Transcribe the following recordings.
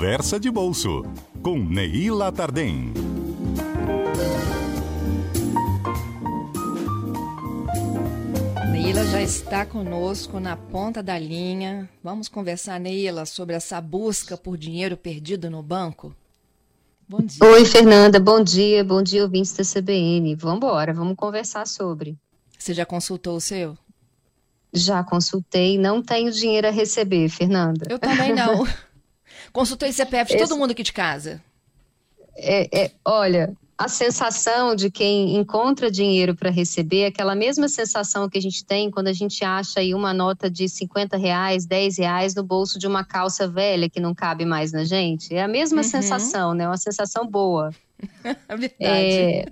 Conversa de Bolso, com Neila Tardem. Neila já está conosco na ponta da linha. Vamos conversar, Neila, sobre essa busca por dinheiro perdido no banco? Bom dia. Oi, Fernanda, bom dia, bom dia, ouvintes da CBN. Vamos embora, vamos conversar sobre. Você já consultou o seu? Já consultei, não tenho dinheiro a receber, Fernanda. Eu também não. Consultei CPF de Esse... todo mundo aqui de casa. É, é, olha, a sensação de quem encontra dinheiro para receber, aquela mesma sensação que a gente tem quando a gente acha aí uma nota de 50 reais, 10 reais no bolso de uma calça velha que não cabe mais na gente. É a mesma uhum. sensação, né? Uma sensação boa. É verdade. É,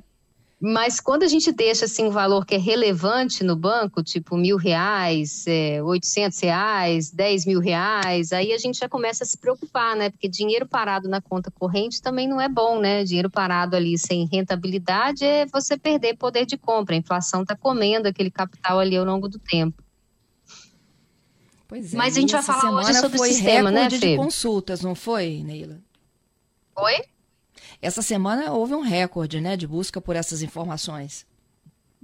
mas quando a gente deixa assim um valor que é relevante no banco, tipo mil reais, é, 800 reais, 10 mil reais, aí a gente já começa a se preocupar, né? Porque dinheiro parado na conta corrente também não é bom, né? Dinheiro parado ali sem rentabilidade é você perder poder de compra. A inflação está comendo aquele capital ali ao longo do tempo. Pois é, Mas a gente vai falar hoje sobre o sistema, né, Fê? de consultas, não foi, Neila? Oi? Essa semana houve um recorde né, de busca por essas informações.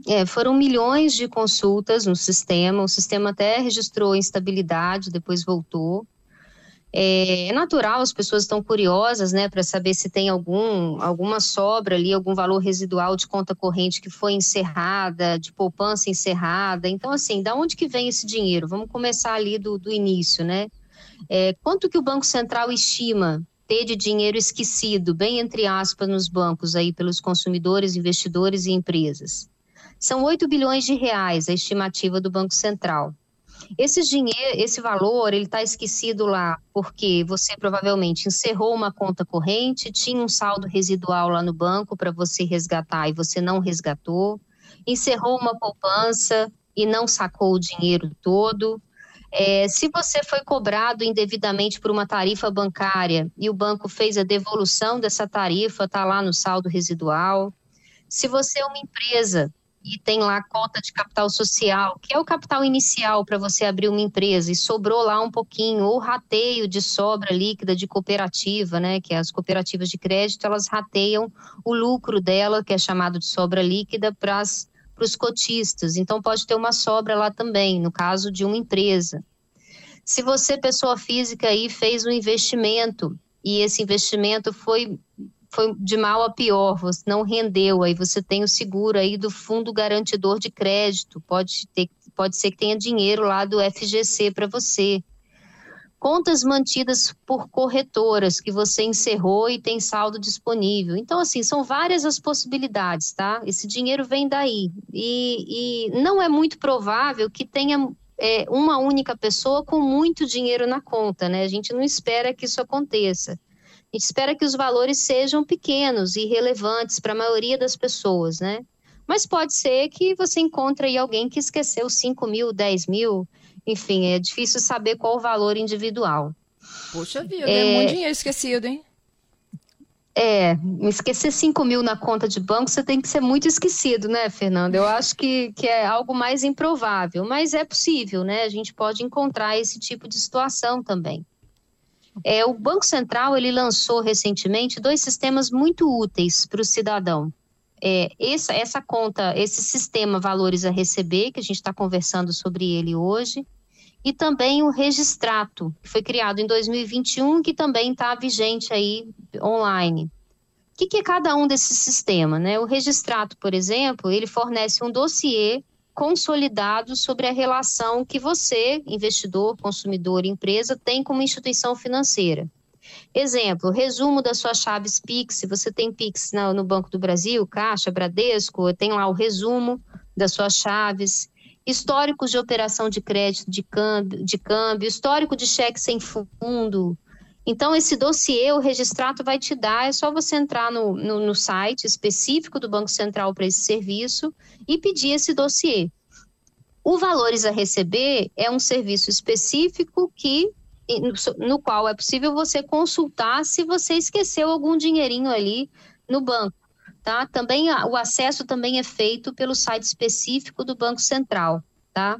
É, foram milhões de consultas no sistema, o sistema até registrou instabilidade, depois voltou. É, é natural, as pessoas estão curiosas, né, para saber se tem algum, alguma sobra ali, algum valor residual de conta corrente que foi encerrada, de poupança encerrada. Então, assim, da onde que vem esse dinheiro? Vamos começar ali do, do início, né? É, quanto que o Banco Central estima ter de dinheiro esquecido, bem entre aspas, nos bancos aí pelos consumidores, investidores e empresas. São 8 bilhões de reais a estimativa do Banco Central. Esse dinheiro, esse valor, ele está esquecido lá porque você provavelmente encerrou uma conta corrente, tinha um saldo residual lá no banco para você resgatar e você não resgatou, encerrou uma poupança e não sacou o dinheiro todo, é, se você foi cobrado indevidamente por uma tarifa bancária e o banco fez a devolução dessa tarifa, está lá no saldo residual. Se você é uma empresa e tem lá cota de capital social, que é o capital inicial para você abrir uma empresa, e sobrou lá um pouquinho, ou rateio de sobra líquida de cooperativa, né? Que as cooperativas de crédito elas rateiam o lucro dela, que é chamado de sobra líquida, para as para os cotistas. Então, pode ter uma sobra lá também, no caso de uma empresa. Se você, pessoa física, aí fez um investimento e esse investimento foi, foi de mal a pior, você não rendeu, aí você tem o seguro aí do fundo garantidor de crédito, pode, ter, pode ser que tenha dinheiro lá do FGC para você contas mantidas por corretoras que você encerrou e tem saldo disponível. Então, assim, são várias as possibilidades, tá? Esse dinheiro vem daí. E, e não é muito provável que tenha é, uma única pessoa com muito dinheiro na conta, né? A gente não espera que isso aconteça. A gente espera que os valores sejam pequenos e relevantes para a maioria das pessoas, né? Mas pode ser que você encontre aí alguém que esqueceu 5 mil, 10 mil, enfim, é difícil saber qual o valor individual. Poxa vida, é, é muito dinheiro esquecido, hein? É, esquecer 5 mil na conta de banco, você tem que ser muito esquecido, né, Fernanda? Eu acho que, que é algo mais improvável, mas é possível, né? A gente pode encontrar esse tipo de situação também. É, o Banco Central ele lançou recentemente dois sistemas muito úteis para o cidadão é, essa, essa conta, esse sistema valores a receber, que a gente está conversando sobre ele hoje, e também o registrato, que foi criado em 2021, que também está vigente aí online. O que, que, é cada um desses sistemas? Né? O registrato, por exemplo, ele fornece um dossiê consolidado sobre a relação que você, investidor, consumidor, empresa, tem com uma instituição financeira. Exemplo, resumo das suas chaves Pix. Se você tem Pix no, Banco do Brasil, Caixa, Bradesco, tem lá o resumo das suas chaves. Históricos de operação de crédito, de câmbio, de câmbio histórico de cheque sem fundo. Então, esse dossiê, o registrato vai te dar, é só você entrar no, no, no site específico do Banco Central para esse serviço e pedir esse dossiê. O Valores a Receber é um serviço específico que no qual é possível você consultar se você esqueceu algum dinheirinho ali no banco. Tá? Também o acesso também é feito pelo site específico do Banco Central, tá?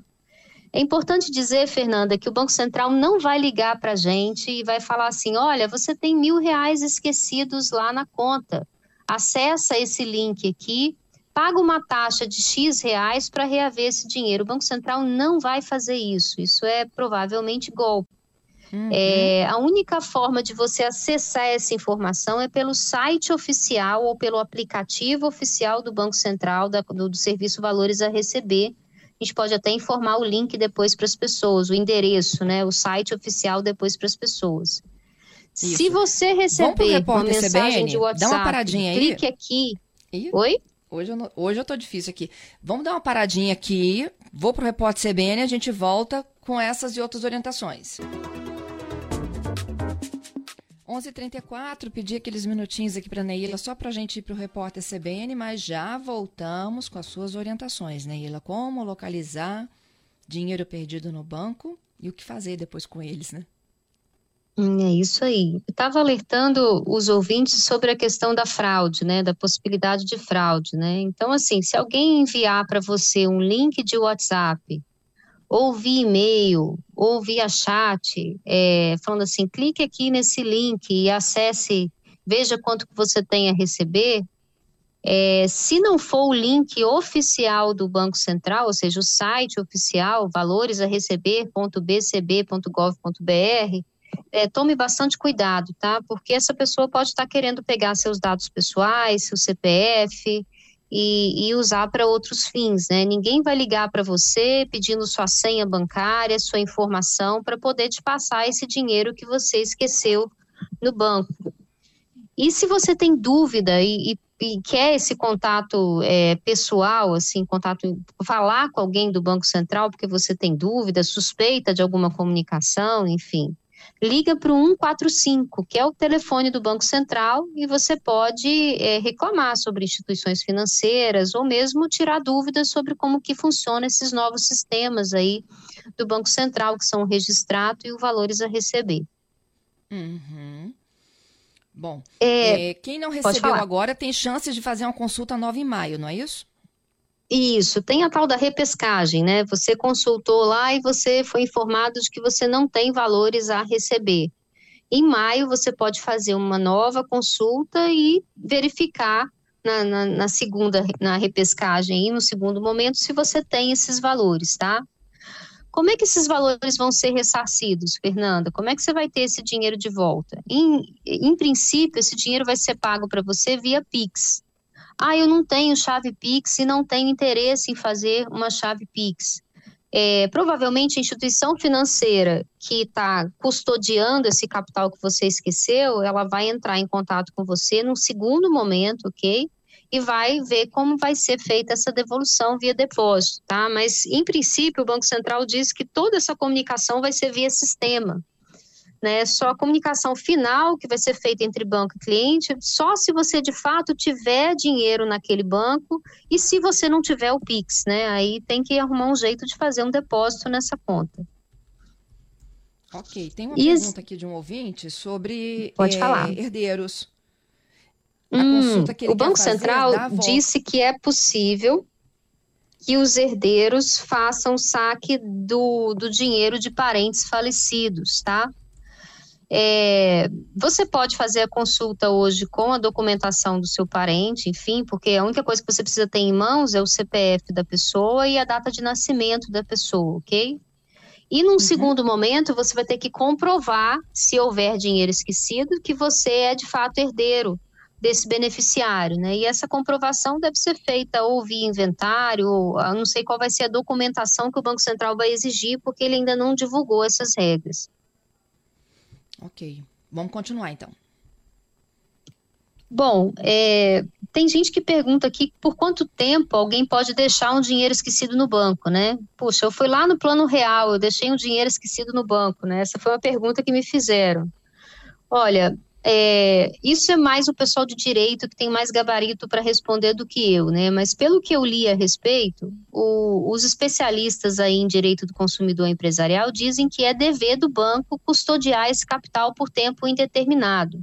É importante dizer, Fernanda, que o Banco Central não vai ligar para a gente e vai falar assim: olha, você tem mil reais esquecidos lá na conta. Acessa esse link aqui, paga uma taxa de X reais para reaver esse dinheiro. O Banco Central não vai fazer isso. Isso é provavelmente golpe. Uhum. É, a única forma de você acessar essa informação é pelo site oficial ou pelo aplicativo oficial do Banco Central, da, do, do Serviço Valores a Receber a gente pode até informar o link depois para as pessoas, o endereço, né, o site oficial depois para as pessoas. Isso. Se você receber uma mensagem CBN, de WhatsApp, dá uma paradinha aí. clique aqui. Ih, Oi? Hoje eu, não, hoje eu tô difícil aqui. Vamos dar uma paradinha aqui. Vou pro repórter CBN e a gente volta com essas e outras orientações. 11h34, pedi aqueles minutinhos aqui para Neila só para a gente ir para o repórter CBN, mas já voltamos com as suas orientações, Neila. Como localizar dinheiro perdido no banco e o que fazer depois com eles, né? Hum, é isso aí. Estava alertando os ouvintes sobre a questão da fraude, né? Da possibilidade de fraude, né? Então, assim, se alguém enviar para você um link de WhatsApp ou via e-mail, ou via chat, é, falando assim, clique aqui nesse link e acesse, veja quanto que você tem a receber. É, se não for o link oficial do Banco Central, ou seja, o site oficial, valores a receber.bcb.gov.br, é, tome bastante cuidado, tá? Porque essa pessoa pode estar querendo pegar seus dados pessoais, seu CPF, e, e usar para outros fins, né? Ninguém vai ligar para você pedindo sua senha bancária, sua informação para poder te passar esse dinheiro que você esqueceu no banco. E se você tem dúvida e, e, e quer esse contato é, pessoal, assim, contato, falar com alguém do Banco Central porque você tem dúvida, suspeita de alguma comunicação, enfim, liga para o 145, que é o telefone do Banco Central, e você pode é, reclamar sobre instituições financeiras ou mesmo tirar dúvidas sobre como que funcionam esses novos sistemas aí do Banco Central, que são o registrado e os valores a receber. Uhum. Bom, é, é, quem não recebeu agora tem chances de fazer uma consulta nova em maio, não é isso? Isso, tem a tal da repescagem, né? Você consultou lá e você foi informado de que você não tem valores a receber. Em maio, você pode fazer uma nova consulta e verificar na, na, na segunda, na repescagem e no segundo momento, se você tem esses valores, tá? Como é que esses valores vão ser ressarcidos, Fernanda? Como é que você vai ter esse dinheiro de volta? Em, em princípio, esse dinheiro vai ser pago para você via Pix. Ah, eu não tenho chave Pix e não tenho interesse em fazer uma chave Pix. É, provavelmente a instituição financeira que está custodiando esse capital que você esqueceu, ela vai entrar em contato com você num segundo momento, ok? E vai ver como vai ser feita essa devolução via depósito, tá? Mas, em princípio, o Banco Central diz que toda essa comunicação vai ser via sistema né? Só a comunicação final que vai ser feita entre banco e cliente, só se você de fato tiver dinheiro naquele banco e se você não tiver o Pix, né? Aí tem que arrumar um jeito de fazer um depósito nessa conta. Ok, tem uma e pergunta aqui de um ouvinte sobre Pode é, falar. herdeiros. Hum, o Banco Central disse que é possível que os herdeiros façam saque do, do dinheiro de parentes falecidos, tá? É, você pode fazer a consulta hoje com a documentação do seu parente, enfim, porque a única coisa que você precisa ter em mãos é o CPF da pessoa e a data de nascimento da pessoa, ok? E num uhum. segundo momento, você vai ter que comprovar, se houver dinheiro esquecido, que você é de fato herdeiro desse beneficiário, né? E essa comprovação deve ser feita ou via inventário, ou não sei qual vai ser a documentação que o Banco Central vai exigir, porque ele ainda não divulgou essas regras. Ok. Vamos continuar então. Bom, é, tem gente que pergunta aqui por quanto tempo alguém pode deixar um dinheiro esquecido no banco, né? Puxa, eu fui lá no plano real, eu deixei um dinheiro esquecido no banco, né? Essa foi uma pergunta que me fizeram. Olha, é, isso é mais o pessoal de direito que tem mais gabarito para responder do que eu, né? Mas pelo que eu li a respeito, o, os especialistas aí em direito do consumidor empresarial dizem que é dever do banco custodiar esse capital por tempo indeterminado.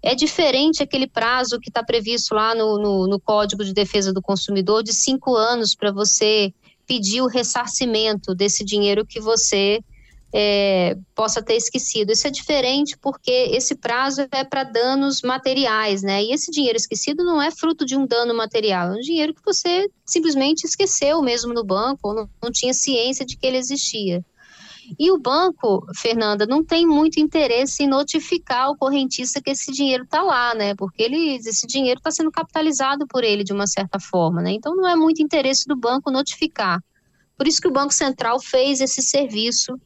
É diferente aquele prazo que está previsto lá no, no, no Código de Defesa do Consumidor de cinco anos para você pedir o ressarcimento desse dinheiro que você é, possa ter esquecido. Isso é diferente porque esse prazo é para danos materiais, né? E esse dinheiro esquecido não é fruto de um dano material, é um dinheiro que você simplesmente esqueceu mesmo no banco, ou não, não tinha ciência de que ele existia. E o banco, Fernanda, não tem muito interesse em notificar o correntista que esse dinheiro está lá, né? Porque ele, esse dinheiro está sendo capitalizado por ele de uma certa forma, né? Então não é muito interesse do banco notificar. Por isso que o Banco Central fez esse serviço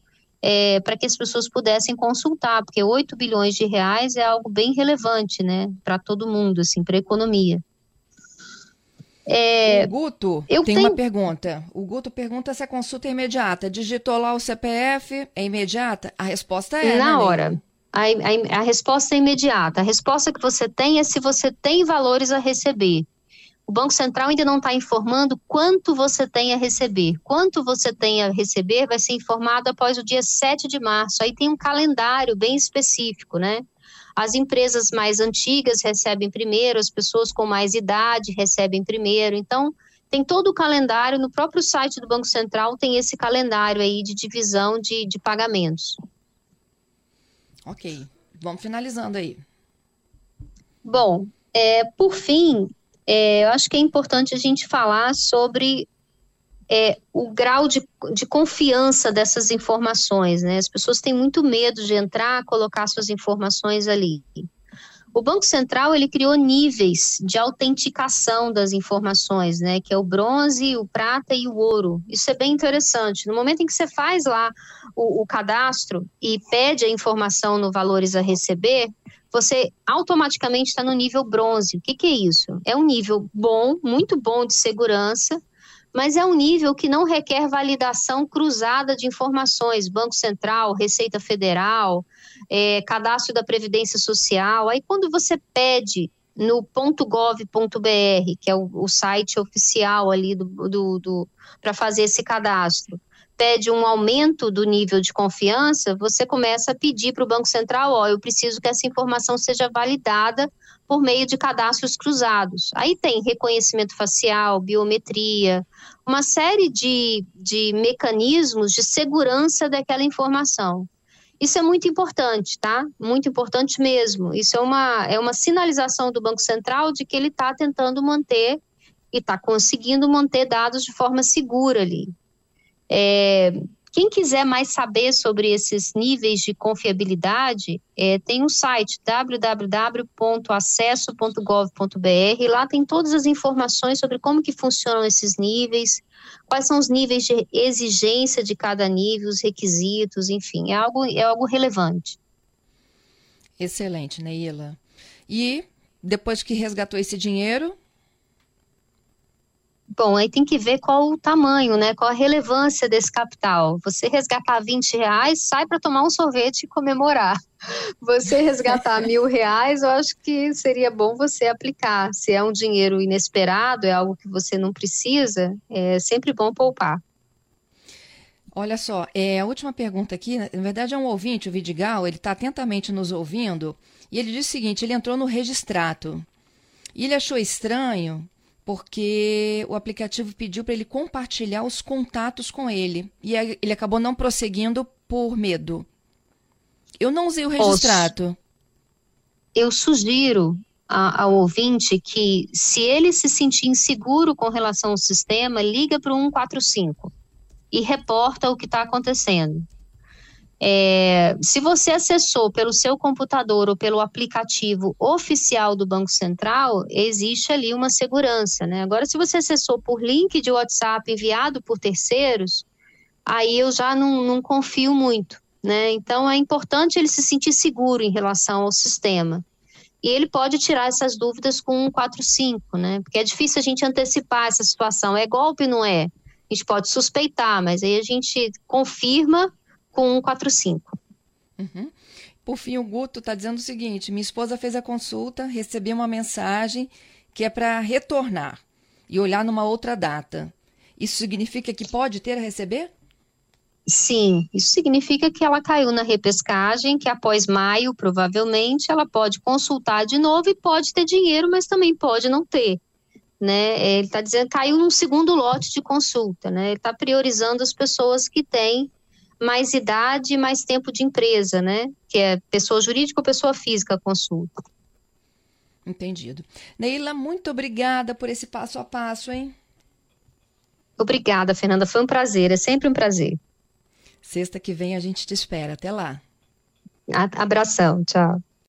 é, para que as pessoas pudessem consultar, porque 8 bilhões de reais é algo bem relevante, né, para todo mundo, assim, para a economia. É, o Guto eu tem tenho... uma pergunta. O Guto pergunta se a consulta é imediata. Digitou lá o CPF, é imediata? A resposta é. Na né, hora. A, a, a resposta é imediata. A resposta que você tem é se você tem valores a receber. O Banco Central ainda não está informando quanto você tem a receber. Quanto você tem a receber vai ser informado após o dia 7 de março. Aí tem um calendário bem específico, né? As empresas mais antigas recebem primeiro, as pessoas com mais idade recebem primeiro. Então, tem todo o calendário, no próprio site do Banco Central tem esse calendário aí de divisão de, de pagamentos. Ok, vamos finalizando aí. Bom, é, por fim, é, eu acho que é importante a gente falar sobre é, o grau de, de confiança dessas informações, né? As pessoas têm muito medo de entrar, colocar suas informações ali. O Banco Central ele criou níveis de autenticação das informações, né? Que é o bronze, o prata e o ouro. Isso é bem interessante. No momento em que você faz lá o, o cadastro e pede a informação no valores a receber, você automaticamente está no nível bronze. O que, que é isso? É um nível bom, muito bom de segurança, mas é um nível que não requer validação cruzada de informações, Banco Central, Receita Federal, é, Cadastro da Previdência Social. Aí, quando você pede no .gov.br, que é o, o, site oficial ali do, do, do para fazer esse cadastro, pede um aumento do nível de confiança, você começa a pedir para o Banco Central, ó, eu preciso que essa informação seja validada por meio de cadastros cruzados. Aí tem reconhecimento facial, biometria, uma série de, de mecanismos de segurança daquela informação. Isso é muito importante, tá? Muito importante mesmo. Isso é uma, é uma sinalização do Banco Central de que ele está tentando manter e está conseguindo manter dados de forma segura ali. É, quem quiser mais saber sobre esses níveis de confiabilidade, é, tem um site www.acesso.gov.br. Lá tem todas as informações sobre como que funcionam esses níveis, quais são os níveis de exigência de cada nível, os requisitos, enfim, é algo, é algo relevante. Excelente, Neila. E depois que resgatou esse dinheiro, Bom, aí tem que ver qual o tamanho, né? Qual a relevância desse capital. Você resgatar 20 reais, sai para tomar um sorvete e comemorar. Você resgatar mil reais, eu acho que seria bom você aplicar. Se é um dinheiro inesperado, é algo que você não precisa, é sempre bom poupar. Olha só, é, a última pergunta aqui, na verdade é um ouvinte, o Vidigal, ele está atentamente nos ouvindo, e ele diz o seguinte, ele entrou no registrato, e ele achou estranho porque o aplicativo pediu para ele compartilhar os contatos com ele e ele acabou não prosseguindo por medo. Eu não usei o registrato. Eu sugiro a, ao ouvinte que, se ele se sentir inseguro com relação ao sistema, liga para o 145 e reporta o que está acontecendo. É, se você acessou pelo seu computador ou pelo aplicativo oficial do Banco Central, existe ali uma segurança, né? Agora, se você acessou por link de WhatsApp enviado por terceiros, aí eu já não, não confio muito, né? Então, é importante ele se sentir seguro em relação ao sistema. E ele pode tirar essas dúvidas com 145, né? Porque é difícil a gente antecipar essa situação. É golpe, não é? A gente pode suspeitar, mas aí a gente confirma com 145. Uhum. Por fim, o Guto está dizendo o seguinte: minha esposa fez a consulta, recebi uma mensagem que é para retornar e olhar numa outra data. Isso significa que pode ter a receber? Sim, isso significa que ela caiu na repescagem, que após maio, provavelmente, ela pode consultar de novo e pode ter dinheiro, mas também pode não ter. né? É, ele está dizendo caiu num segundo lote de consulta, né? Ele está priorizando as pessoas que têm mais idade e mais tempo de empresa, né? Que é pessoa jurídica ou pessoa física consulta. Entendido. Neila, muito obrigada por esse passo a passo, hein? Obrigada, Fernanda. Foi um prazer, é sempre um prazer. Sexta que vem a gente te espera. Até lá. Abração, tchau.